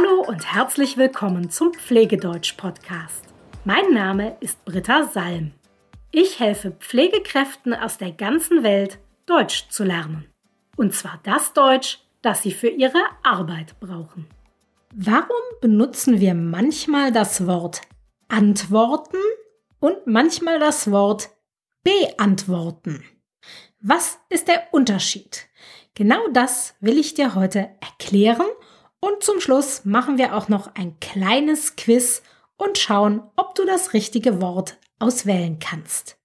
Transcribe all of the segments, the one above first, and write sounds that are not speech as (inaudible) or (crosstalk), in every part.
Hallo und herzlich willkommen zum Pflegedeutsch-Podcast. Mein Name ist Britta Salm. Ich helfe Pflegekräften aus der ganzen Welt, Deutsch zu lernen. Und zwar das Deutsch, das sie für ihre Arbeit brauchen. Warum benutzen wir manchmal das Wort antworten und manchmal das Wort beantworten? Was ist der Unterschied? Genau das will ich dir heute erklären und zum Schluss machen wir auch noch ein kleines Quiz und schauen, ob du das richtige Wort auswählen kannst.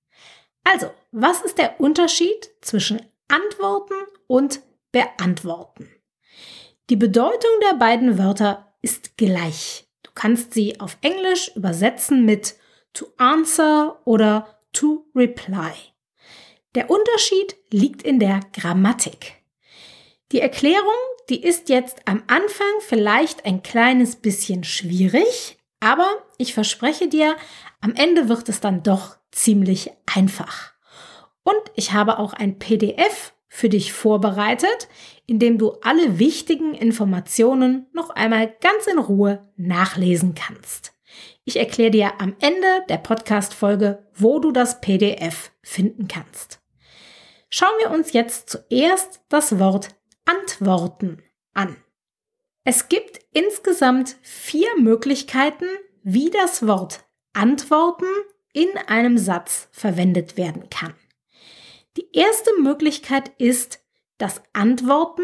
Also, was ist der Unterschied zwischen antworten und beantworten? Die Bedeutung der beiden Wörter ist gleich. Du kannst sie auf Englisch übersetzen mit to answer oder to reply. Der Unterschied liegt in der Grammatik. Die Erklärung, die ist jetzt am Anfang vielleicht ein kleines bisschen schwierig, aber ich verspreche dir, am Ende wird es dann doch ziemlich einfach. Und ich habe auch ein PDF für dich vorbereitet, in dem du alle wichtigen Informationen noch einmal ganz in Ruhe nachlesen kannst. Ich erkläre dir am Ende der Podcast-Folge, wo du das PDF finden kannst. Schauen wir uns jetzt zuerst das Wort Antworten an. Es gibt insgesamt vier Möglichkeiten, wie das Wort Antworten in einem Satz verwendet werden kann. Die erste Möglichkeit ist, dass Antworten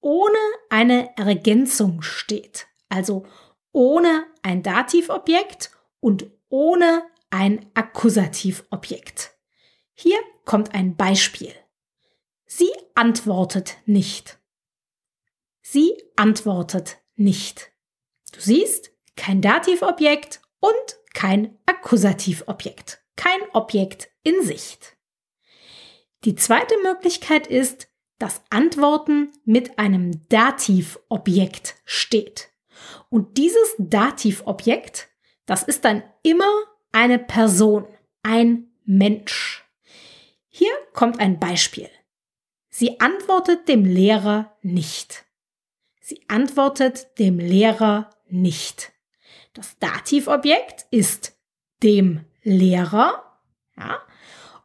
ohne eine Ergänzung steht, also ohne ein Dativobjekt und ohne ein Akkusativobjekt. Hier kommt ein Beispiel. Sie antwortet nicht. Sie antwortet nicht. Du siehst, kein Dativobjekt und kein Akkusativobjekt. Kein Objekt in Sicht. Die zweite Möglichkeit ist, dass Antworten mit einem Dativobjekt steht. Und dieses Dativobjekt, das ist dann immer eine Person, ein Mensch. Hier kommt ein Beispiel. Sie antwortet dem Lehrer nicht. Sie antwortet dem Lehrer nicht. Das Dativobjekt ist dem Lehrer. Ja?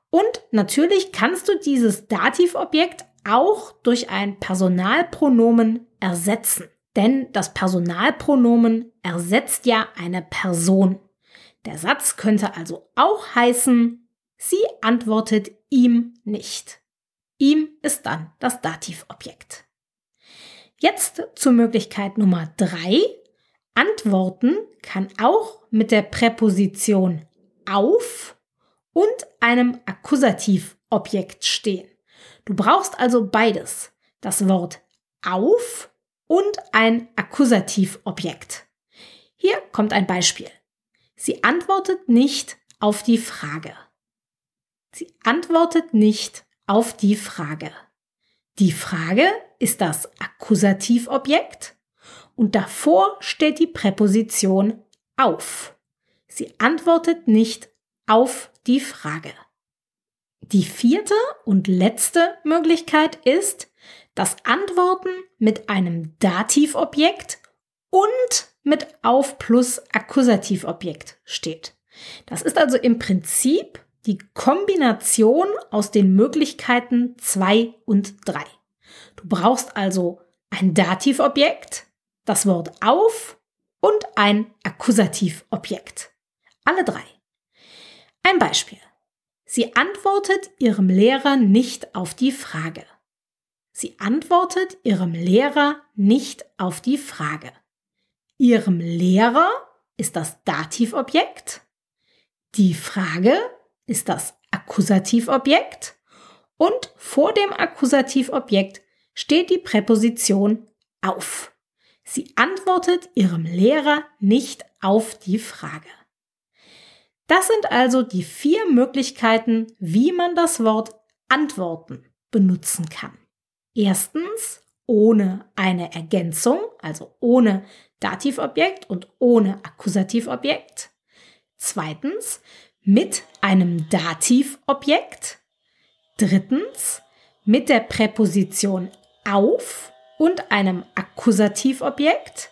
Und natürlich kannst du dieses Dativobjekt auch durch ein Personalpronomen ersetzen. Denn das Personalpronomen ersetzt ja eine Person. Der Satz könnte also auch heißen, sie antwortet ihm nicht. Ihm ist dann das Dativobjekt. Jetzt zur Möglichkeit Nummer drei. Antworten kann auch mit der Präposition auf und einem Akkusativobjekt stehen. Du brauchst also beides. Das Wort auf und ein Akkusativobjekt. Hier kommt ein Beispiel. Sie antwortet nicht auf die Frage. Sie antwortet nicht auf die Frage. Die Frage ist das Akkusativobjekt und davor steht die Präposition auf. Sie antwortet nicht auf die Frage. Die vierte und letzte Möglichkeit ist, dass Antworten mit einem Dativobjekt und mit auf plus Akkusativobjekt steht. Das ist also im Prinzip die Kombination aus den Möglichkeiten 2 und 3. Du brauchst also ein Dativobjekt, das Wort auf und ein Akkusativobjekt. Alle drei. Ein Beispiel. Sie antwortet ihrem Lehrer nicht auf die Frage. Sie antwortet ihrem Lehrer nicht auf die Frage. Ihrem Lehrer ist das Dativobjekt. Die Frage ist das Akkusativobjekt und vor dem Akkusativobjekt steht die Präposition auf. Sie antwortet ihrem Lehrer nicht auf die Frage. Das sind also die vier Möglichkeiten, wie man das Wort antworten benutzen kann. Erstens ohne eine Ergänzung, also ohne Dativobjekt und ohne Akkusativobjekt. Zweitens mit einem Dativobjekt. Drittens mit der Präposition auf und einem Akkusativobjekt.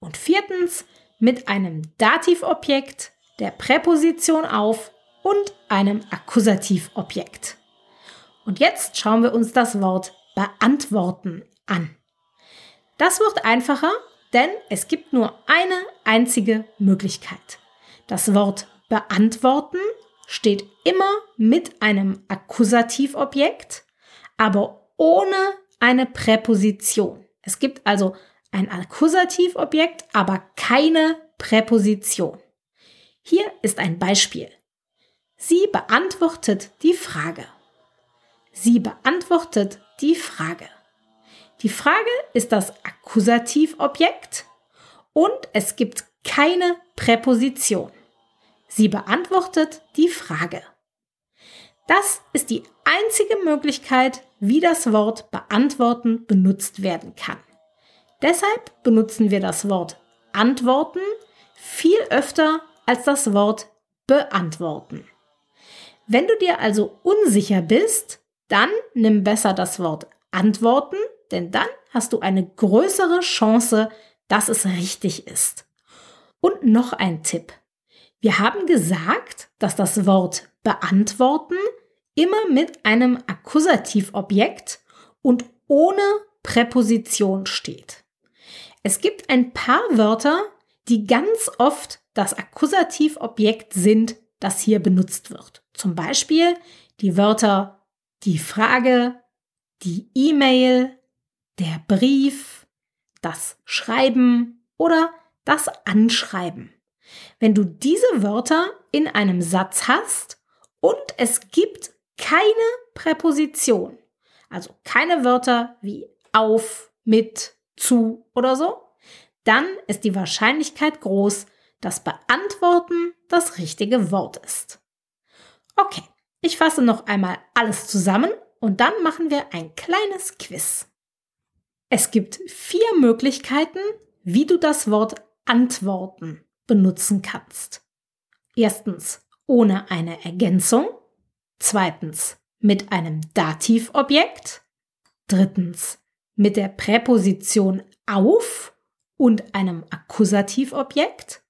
Und viertens mit einem Dativobjekt, der Präposition auf und einem Akkusativobjekt. Und jetzt schauen wir uns das Wort beantworten an. Das wird einfacher, denn es gibt nur eine einzige Möglichkeit. Das Wort beantworten steht immer mit einem Akkusativobjekt, aber ohne eine Präposition. Es gibt also ein Akkusativobjekt, aber keine Präposition. Hier ist ein Beispiel. Sie beantwortet die Frage. Sie beantwortet die Frage. Die Frage ist das Akkusativobjekt und es gibt keine Präposition. Sie beantwortet die Frage. Das ist die einzige Möglichkeit, wie das Wort beantworten benutzt werden kann. Deshalb benutzen wir das Wort antworten viel öfter als das Wort beantworten. Wenn du dir also unsicher bist, dann nimm besser das Wort antworten, denn dann hast du eine größere Chance, dass es richtig ist. Und noch ein Tipp. Wir haben gesagt, dass das Wort beantworten immer mit einem Akkusativobjekt und ohne Präposition steht. Es gibt ein paar Wörter, die ganz oft das Akkusativobjekt sind, das hier benutzt wird. Zum Beispiel die Wörter die Frage, die E-Mail, der Brief, das Schreiben oder das Anschreiben. Wenn du diese Wörter in einem Satz hast und es gibt keine Präposition, also keine Wörter wie auf, mit, zu oder so, dann ist die Wahrscheinlichkeit groß, dass beantworten das richtige Wort ist. Okay, ich fasse noch einmal alles zusammen und dann machen wir ein kleines Quiz. Es gibt vier Möglichkeiten, wie du das Wort antworten benutzen kannst. Erstens ohne eine Ergänzung. Zweitens mit einem Dativobjekt. Drittens mit der Präposition auf und einem Akkusativobjekt.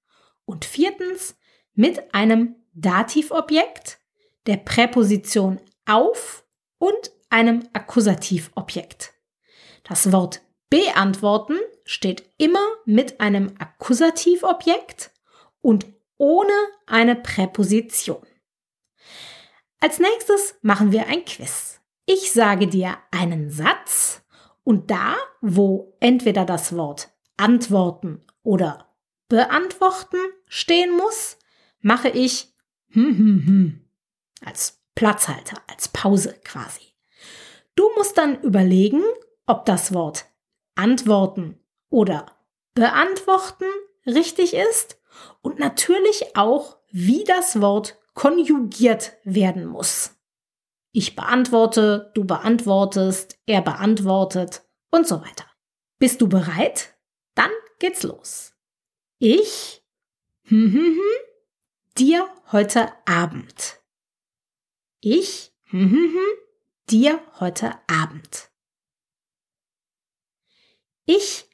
Und viertens mit einem Dativobjekt, der Präposition auf und einem Akkusativobjekt. Das Wort beantworten steht immer mit einem Akkusativobjekt und ohne eine Präposition. Als nächstes machen wir ein Quiz. Ich sage dir einen Satz und da, wo entweder das Wort antworten oder beantworten stehen muss, mache ich hm, hm, hm als Platzhalter, als Pause quasi. Du musst dann überlegen, ob das Wort antworten oder beantworten richtig ist und natürlich auch, wie das Wort konjugiert werden muss. Ich beantworte, du beantwortest, er beantwortet und so weiter. Bist du bereit? Dann geht's los. Ich hm, hm, hm, dir heute Abend. Ich hm, hm, hm, dir heute Abend. Ich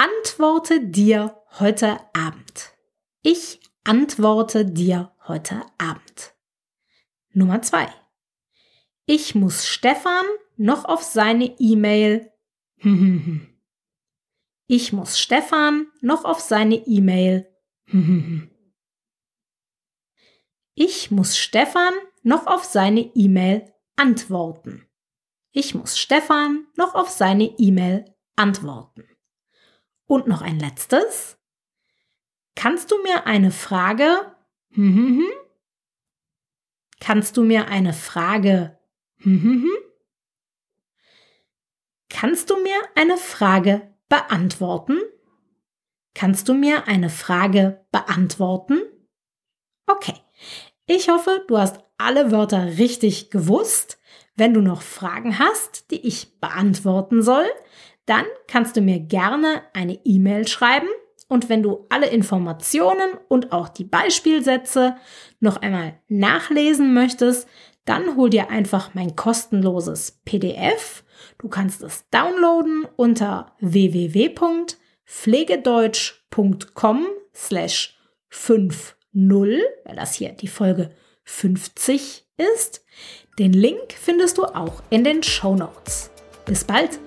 antworte dir heute Abend. Ich antworte dir heute Abend. Nummer zwei. Ich muss Stefan noch auf seine E-Mail. (laughs) Ich muss Stefan noch auf seine E-Mail. (laughs) Ich muss Stefan noch auf seine E-Mail antworten. Ich muss Stefan noch auf seine E-Mail antworten. Und noch ein letztes. Kannst du mir eine Frage? Hm, hm, hm? Kannst du mir eine Frage? Kannst du mir eine Frage beantworten? Kannst du mir eine Frage beantworten? Okay. Ich hoffe, du hast alle Wörter richtig gewusst. Wenn du noch Fragen hast, die ich beantworten soll, dann kannst du mir gerne eine E-Mail schreiben und wenn du alle Informationen und auch die Beispielsätze noch einmal nachlesen möchtest, dann hol dir einfach mein kostenloses PDF. Du kannst es downloaden unter www pflegedeutsch.com slash 50, weil das hier die Folge 50 ist. Den Link findest du auch in den Show Notes. Bis bald!